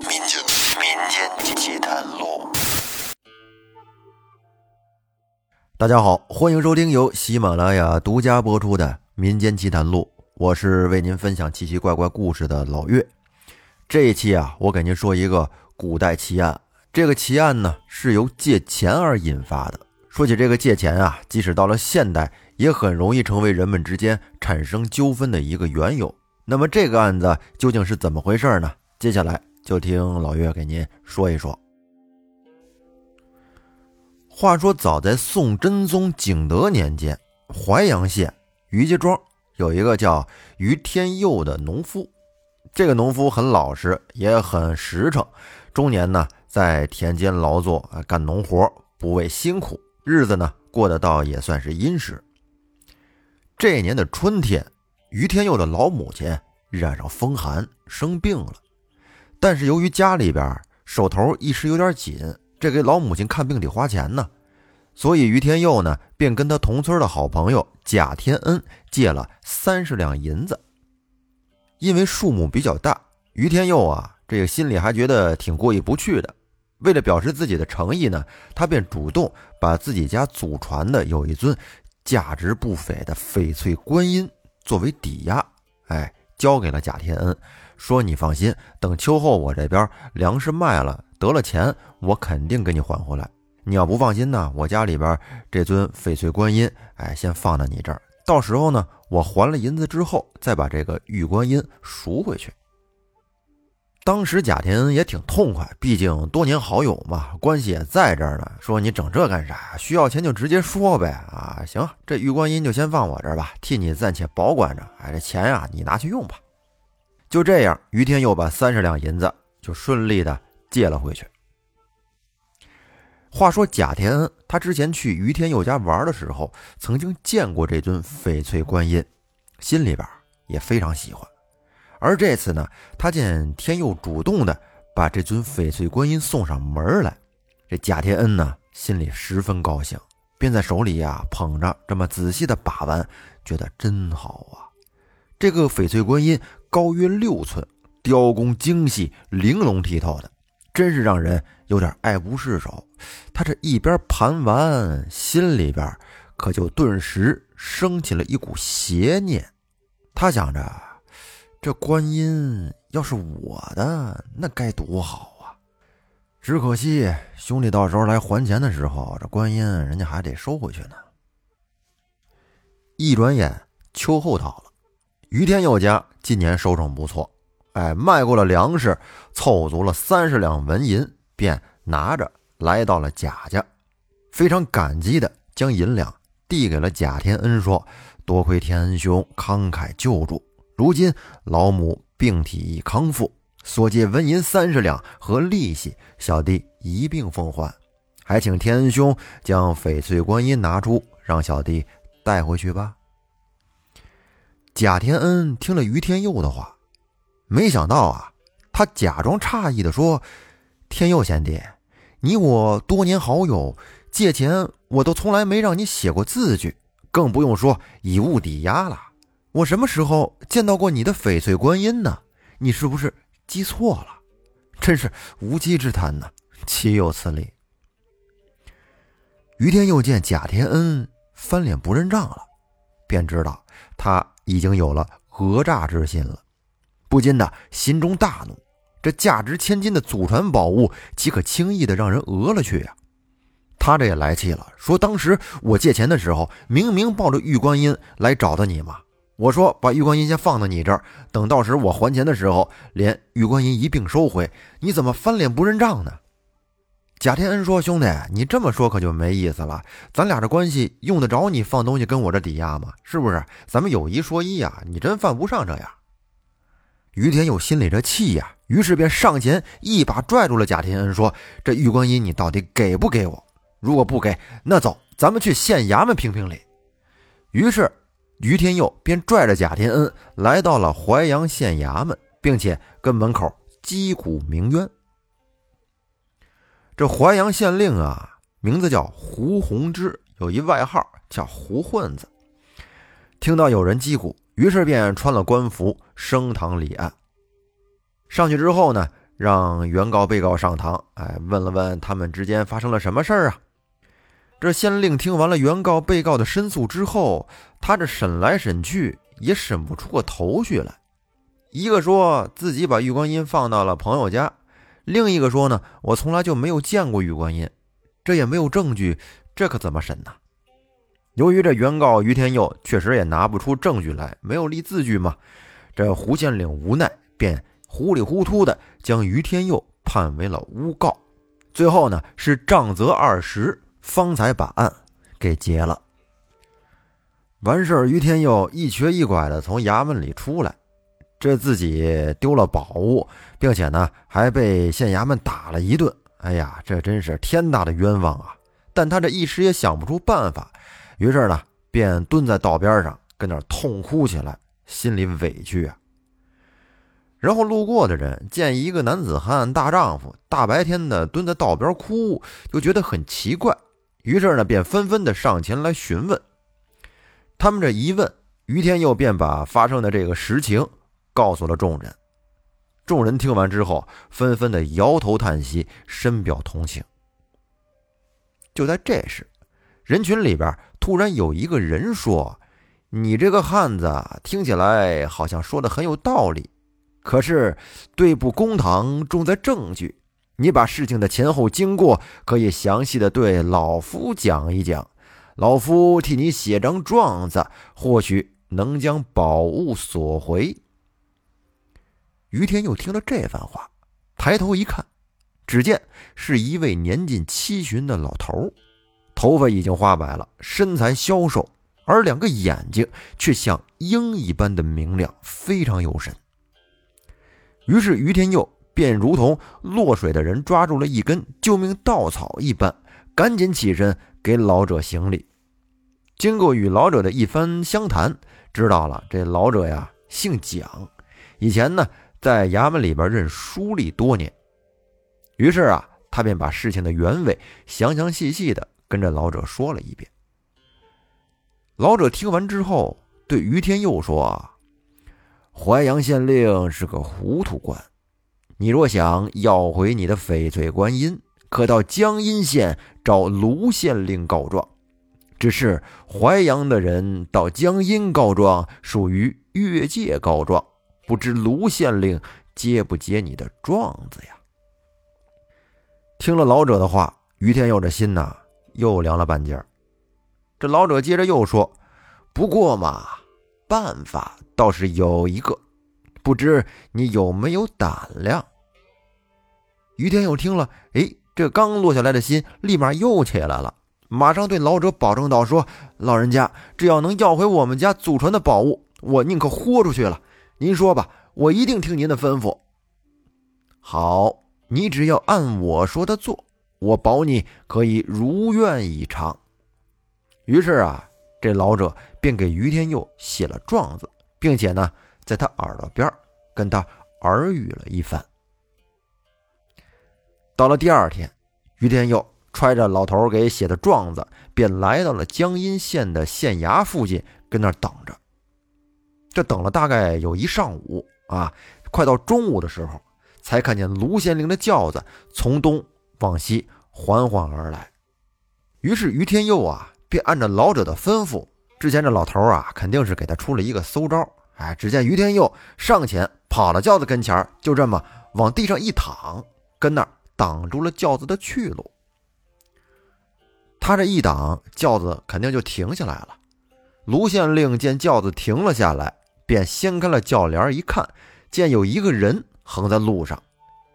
民间民间奇谈录。大家好，欢迎收听由喜马拉雅独家播出的《民间奇谈录》，我是为您分享奇奇怪怪故事的老岳。这一期啊，我给您说一个古代奇案。这个奇案呢，是由借钱而引发的。说起这个借钱啊，即使到了现代，也很容易成为人们之间产生纠纷的一个缘由。那么这个案子究竟是怎么回事呢？接下来就听老岳给您说一说。话说，早在宋真宗景德年间，淮阳县于家庄有一个叫于天佑的农夫。这个农夫很老实，也很实诚，终年呢在田间劳作，干农活，不畏辛苦，日子呢过得倒也算是殷实。这年的春天。于天佑的老母亲染上风寒生病了，但是由于家里边手头一时有点紧，这给老母亲看病得花钱呢，所以于天佑呢便跟他同村的好朋友贾天恩借了三十两银子。因为数目比较大，于天佑啊这个心里还觉得挺过意不去的。为了表示自己的诚意呢，他便主动把自己家祖传的有一尊价值不菲的翡翠观音。作为抵押，哎，交给了贾天恩，说：“你放心，等秋后我这边粮食卖了，得了钱，我肯定给你还回来。你要不放心呢，我家里边这尊翡翠观音，哎，先放到你这儿，到时候呢，我还了银子之后，再把这个玉观音赎回去。”当时贾天恩也挺痛快，毕竟多年好友嘛，关系也在这儿呢。说你整这干啥？需要钱就直接说呗。啊，行，这玉观音就先放我这儿吧，替你暂且保管着。哎，这钱呀，你拿去用吧。就这样，于天佑把三十两银子就顺利的借了回去。话说贾天恩他之前去于天佑家玩的时候，曾经见过这尊翡翠观音，心里边也非常喜欢。而这次呢，他见天佑主动的把这尊翡翠观音送上门来，这贾天恩呢心里十分高兴，便在手里呀捧着这么仔细的把玩，觉得真好啊。这个翡翠观音高约六寸，雕工精细，玲珑剔透的，真是让人有点爱不释手。他这一边盘玩，心里边可就顿时升起了一股邪念，他想着。这观音要是我的，那该多好啊！只可惜兄弟到时候来还钱的时候，这观音人家还得收回去呢。一转眼秋后到了，于天佑家今年收成不错，哎，卖过了粮食，凑足了三十两纹银，便拿着来到了贾家，非常感激的将银两递给了贾天恩，说：“多亏天恩兄慷慨救助。”如今老母病体已康复，所借纹银三十两和利息，小弟一并奉还。还请天恩兄将翡翠观音拿出，让小弟带回去吧。贾天恩听了于天佑的话，没想到啊，他假装诧异的说：“天佑贤弟，你我多年好友，借钱我都从来没让你写过字据，更不用说以物抵押了。”我什么时候见到过你的翡翠观音呢？你是不是记错了？真是无稽之谈呢！岂有此理！于天佑见贾天恩翻脸不认账了，便知道他已经有了讹诈之心了，不禁的心中大怒。这价值千金的祖传宝物，岂可轻易的让人讹了去呀？他这也来气了，说：“当时我借钱的时候，明明抱着玉观音来找的你嘛。”我说把玉观音先放到你这儿，等到时我还钱的时候，连玉观音一并收回。你怎么翻脸不认账呢？贾天恩说：“兄弟，你这么说可就没意思了。咱俩这关系用得着你放东西跟我这抵押吗？是不是？咱们有一说一呀，你真犯不上这样。”于天佑心里这气呀，于是便上前一把拽住了贾天恩，说：“这玉观音你到底给不给我？如果不给，那走，咱们去县衙门评评理。”于是。于天佑便拽着贾天恩来到了淮阳县衙门，并且跟门口击鼓鸣冤。这淮阳县令啊，名字叫胡洪之，有一外号叫胡混子。听到有人击鼓，于是便穿了官服升堂理案。上去之后呢，让原告、被告上堂，哎，问了问他们之间发生了什么事儿啊？这县令听完了原告、被告的申诉之后，他这审来审去也审不出个头绪来。一个说自己把玉观音放到了朋友家，另一个说呢，我从来就没有见过玉观音，这也没有证据，这可怎么审呢？由于这原告于天佑确实也拿不出证据来，没有立字据嘛，这胡县令无奈，便糊里糊涂的将于天佑判为了诬告，最后呢是杖责二十。方才把案给结了。完事儿，于天佑一瘸一拐的从衙门里出来，这自己丢了宝物，并且呢还被县衙门打了一顿。哎呀，这真是天大的冤枉啊！但他这一时也想不出办法，于是呢便蹲在道边上跟那痛哭起来，心里委屈啊。然后路过的人见一个男子汉大丈夫大白天的蹲在道边哭，就觉得很奇怪。于是呢，便纷纷的上前来询问。他们这一问，于天佑便把发生的这个实情告诉了众人。众人听完之后，纷纷的摇头叹息，深表同情。就在这时，人群里边突然有一个人说：“你这个汉子听起来好像说的很有道理，可是对簿公堂重在证据。”你把事情的前后经过可以详细的对老夫讲一讲，老夫替你写张状子，或许能将宝物索回。于天佑听了这番话，抬头一看，只见是一位年近七旬的老头，头发已经花白了，身材消瘦，而两个眼睛却像鹰一般的明亮，非常有神。于是于天佑。便如同落水的人抓住了一根救命稻草一般，赶紧起身给老者行礼。经过与老者的一番相谈，知道了这老者呀姓蒋，以前呢在衙门里边任书吏多年。于是啊，他便把事情的原委详详细细的跟着老者说了一遍。老者听完之后，对于天佑说：“啊淮阳县令是个糊涂官。”你若想要回你的翡翠观音，可到江阴县找卢县令告状。只是淮阳的人到江阴告状属于越界告状，不知卢县令接不接你的状子呀？听了老者的话，于天佑这心呐又凉了半截儿。这老者接着又说：“不过嘛，办法倒是有一个，不知你有没有胆量？”于天佑听了，哎，这刚落下来的心立马又起来了，马上对老者保证道：“说老人家，只要能要回我们家祖传的宝物，我宁可豁出去了。您说吧，我一定听您的吩咐。好，你只要按我说的做，我保你可以如愿以偿。”于是啊，这老者便给于天佑写了状子，并且呢，在他耳朵边跟他耳语了一番。到了第二天，于天佑揣着老头给写的状子，便来到了江阴县的县衙附近，跟那儿等着。这等了大概有一上午啊，快到中午的时候，才看见卢县令的轿子从东往西缓缓而来。于是于天佑啊，便按照老者的吩咐，之前这老头啊，肯定是给他出了一个馊招。哎，只见于天佑上前跑到轿子跟前，就这么往地上一躺，跟那儿。挡住了轿子的去路。他这一挡，轿子肯定就停下来了。卢县令见轿子停了下来，便掀开了轿帘一看，见有一个人横在路上，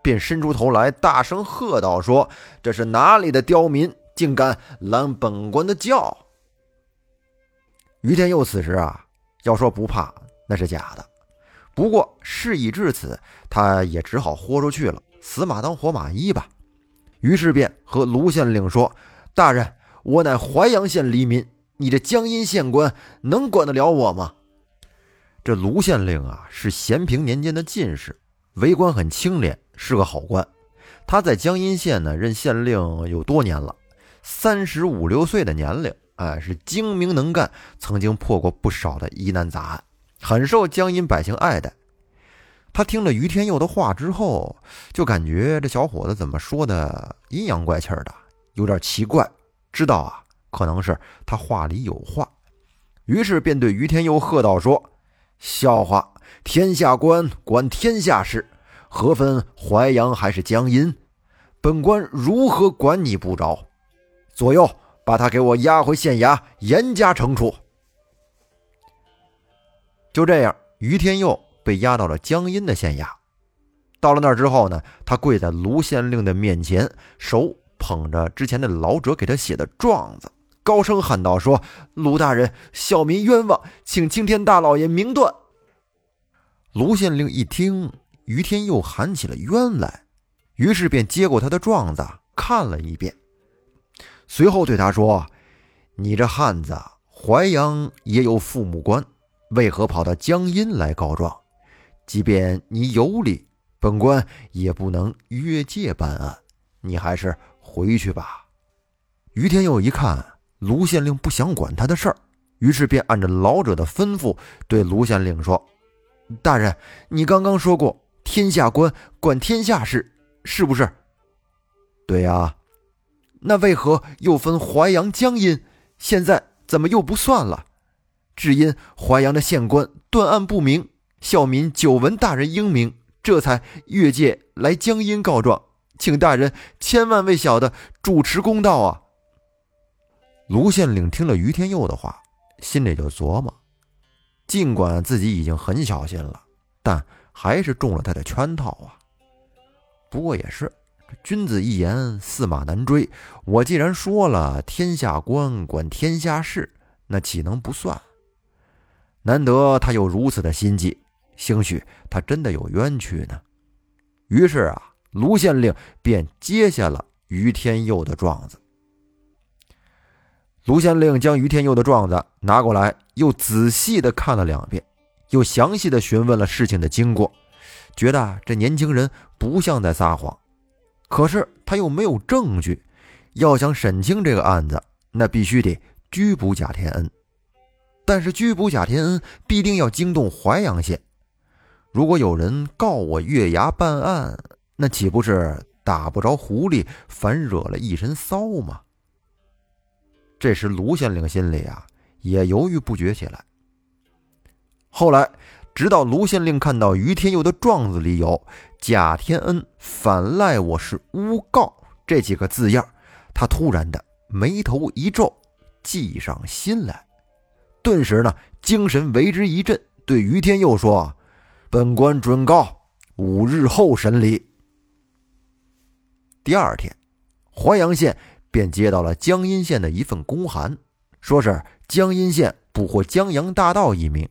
便伸出头来，大声喝道：“说这是哪里的刁民，竟敢拦本官的轿？”于天佑此时啊，要说不怕那是假的。不过事已至此，他也只好豁出去了。死马当活马医吧，于是便和卢县令说：“大人，我乃淮阳县黎民，你这江阴县官能管得了我吗？”这卢县令啊，是咸平年间的进士，为官很清廉，是个好官。他在江阴县呢任县令有多年了，三十五六岁的年龄，哎，是精明能干，曾经破过不少的疑难杂案，很受江阴百姓爱戴。他听了于天佑的话之后，就感觉这小伙子怎么说的阴阳怪气的，有点奇怪。知道啊，可能是他话里有话，于是便对于天佑喝道：“说笑话！天下官管天下事，何分淮阳还是江阴？本官如何管你不着？左右，把他给我押回县衙，严加惩处。”就这样，于天佑。被押到了江阴的县衙。到了那儿之后呢，他跪在卢县令的面前，手捧着之前的老者给他写的状子，高声喊道：“说卢大人，小民冤枉，请青天大老爷明断。”卢县令一听于天佑喊起了冤来，于是便接过他的状子看了一遍，随后对他说：“你这汉子，淮阳也有父母官，为何跑到江阴来告状？”即便你有理，本官也不能越界办案，你还是回去吧。于天佑一看卢县令不想管他的事儿，于是便按着老者的吩咐对卢县令说：“大人，你刚刚说过天下官管天下事，是不是？”“对呀。”“那为何又分淮阳、江阴？现在怎么又不算了？只因淮阳的县官断案不明。”孝民久闻大人英明，这才越界来江阴告状，请大人千万为小的主持公道啊！卢县令听了于天佑的话，心里就琢磨：尽管自己已经很小心了，但还是中了他的圈套啊。不过也是，君子一言，驷马难追。我既然说了天下官管天下事，那岂能不算？难得他有如此的心计。兴许他真的有冤屈呢。于是啊，卢县令便接下了于天佑的状子。卢县令将于天佑的状子拿过来，又仔细的看了两遍，又详细的询问了事情的经过，觉得这年轻人不像在撒谎。可是他又没有证据，要想审清这个案子，那必须得拘捕贾天恩。但是拘捕贾天恩，必定要惊动淮阳县。如果有人告我月牙办案，那岂不是打不着狐狸，反惹了一身骚吗？这时卢县令心里啊也犹豫不决起来。后来，直到卢县令看到于天佑的状子里有“贾天恩反赖我是诬告”这几个字样，他突然的眉头一皱，计上心来，顿时呢精神为之一振，对于天佑说。本官准告，五日后审理。第二天，淮阳县便接到了江阴县的一份公函，说是江阴县捕获江洋大盗一名，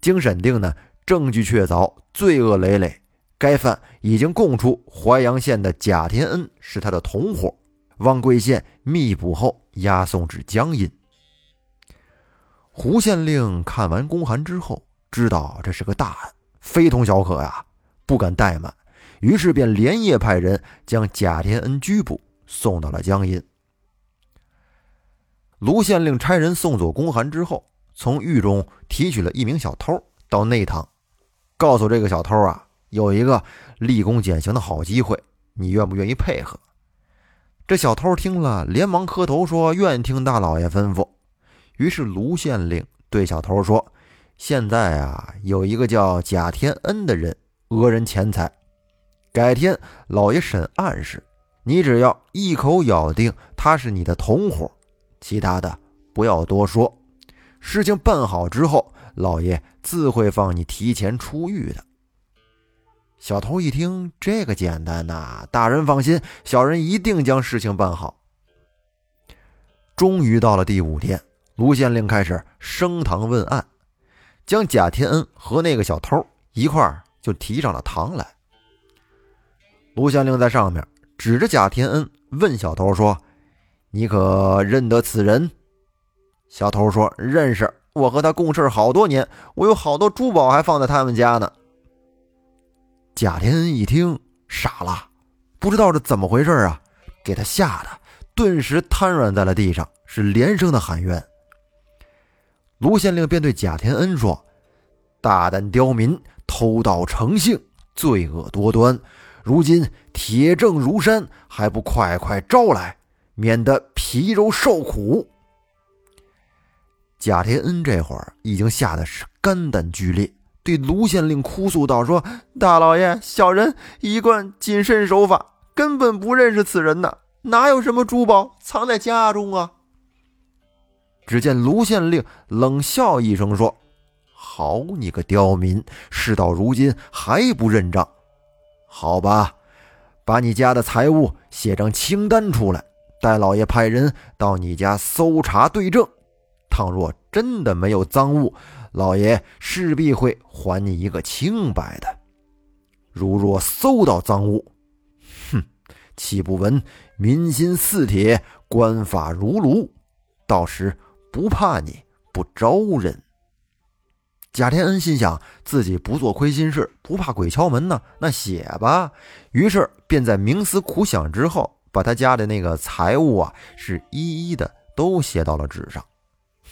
经审定呢，证据确凿，罪恶累累。该犯已经供出淮阳县的贾天恩是他的同伙，望贵县密捕后押送至江阴。胡县令看完公函之后，知道这是个大案。非同小可呀，不敢怠慢，于是便连夜派人将贾天恩拘捕，送到了江阴。卢县令差人送走公函之后，从狱中提取了一名小偷到内堂，告诉这个小偷啊，有一个立功减刑的好机会，你愿不愿意配合？这小偷听了，连忙磕头说：“愿听大老爷吩咐。”于是卢县令对小偷说。现在啊，有一个叫贾天恩的人讹人钱财，改天老爷审案时，你只要一口咬定他是你的同伙，其他的不要多说。事情办好之后，老爷自会放你提前出狱的。小偷一听，这个简单呐，大人放心，小人一定将事情办好。终于到了第五天，卢县令开始升堂问案。将贾天恩和那个小偷一块儿就提上了堂来。卢县令在上面指着贾天恩问小偷说：“你可认得此人？”小偷说：“认识，我和他共事好多年，我有好多珠宝还放在他们家呢。”贾天恩一听傻了，不知道是怎么回事啊，给他吓得顿时瘫软在了地上，是连声的喊冤。卢县令便对贾天恩说：“大胆刁民，偷盗成性，罪恶多端，如今铁证如山，还不快快招来，免得皮肉受苦。贾天恩这会儿已经吓得是肝胆俱裂，对卢县令哭诉道：“说大老爷，小人一贯谨慎守法，根本不认识此人呐，哪有什么珠宝藏在家中啊？”只见卢县令冷笑一声说：“好你个刁民，事到如今还不认账？好吧，把你家的财物写张清单出来，待老爷派人到你家搜查对证。倘若真的没有赃物，老爷势必会还你一个清白的。如若搜到赃物，哼，岂不闻民心似铁，官法如炉？到时……”不怕你不招人。贾天恩心想，自己不做亏心事，不怕鬼敲门呢，那写吧。于是便在冥思苦想之后，把他家的那个财物啊，是一一的都写到了纸上。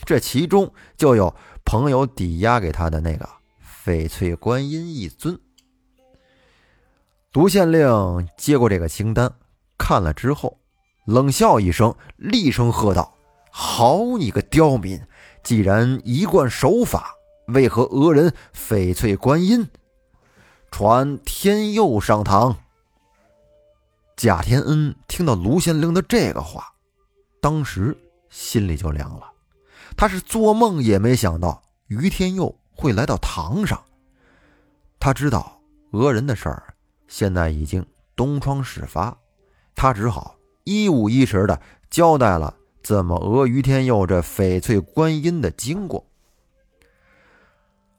这其中就有朋友抵押给他的那个翡翠观音一尊。卢县令接过这个清单，看了之后，冷笑一声，厉声喝道。好你个刁民！既然一贯守法，为何讹人翡翠观音？传天佑上堂。贾天恩听到卢县令的这个话，当时心里就凉了。他是做梦也没想到于天佑会来到堂上。他知道讹人的事儿现在已经东窗事发，他只好一五一十的交代了。怎么讹于天佑这翡翠观音的经过？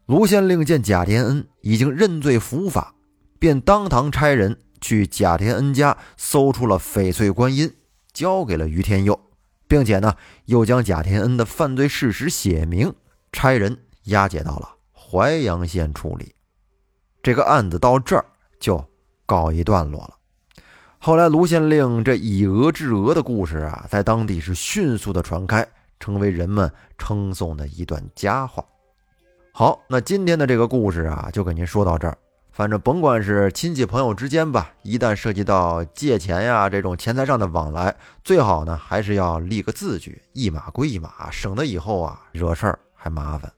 卢县令见贾天恩已经认罪伏法，便当堂差人去贾天恩家搜出了翡翠观音，交给了于天佑，并且呢，又将贾天恩的犯罪事实写明，差人押解到了淮阳县处理。这个案子到这儿就告一段落了。后来，卢县令这以讹治讹的故事啊，在当地是迅速的传开，成为人们称颂的一段佳话。好，那今天的这个故事啊，就给您说到这儿。反正甭管是亲戚朋友之间吧，一旦涉及到借钱呀这种钱财上的往来，最好呢还是要立个字据，一码归一码，省得以后啊惹事儿还麻烦。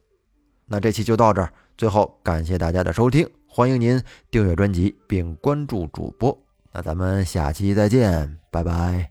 那这期就到这儿，最后感谢大家的收听，欢迎您订阅专辑并关注主播。那咱们下期再见，拜拜。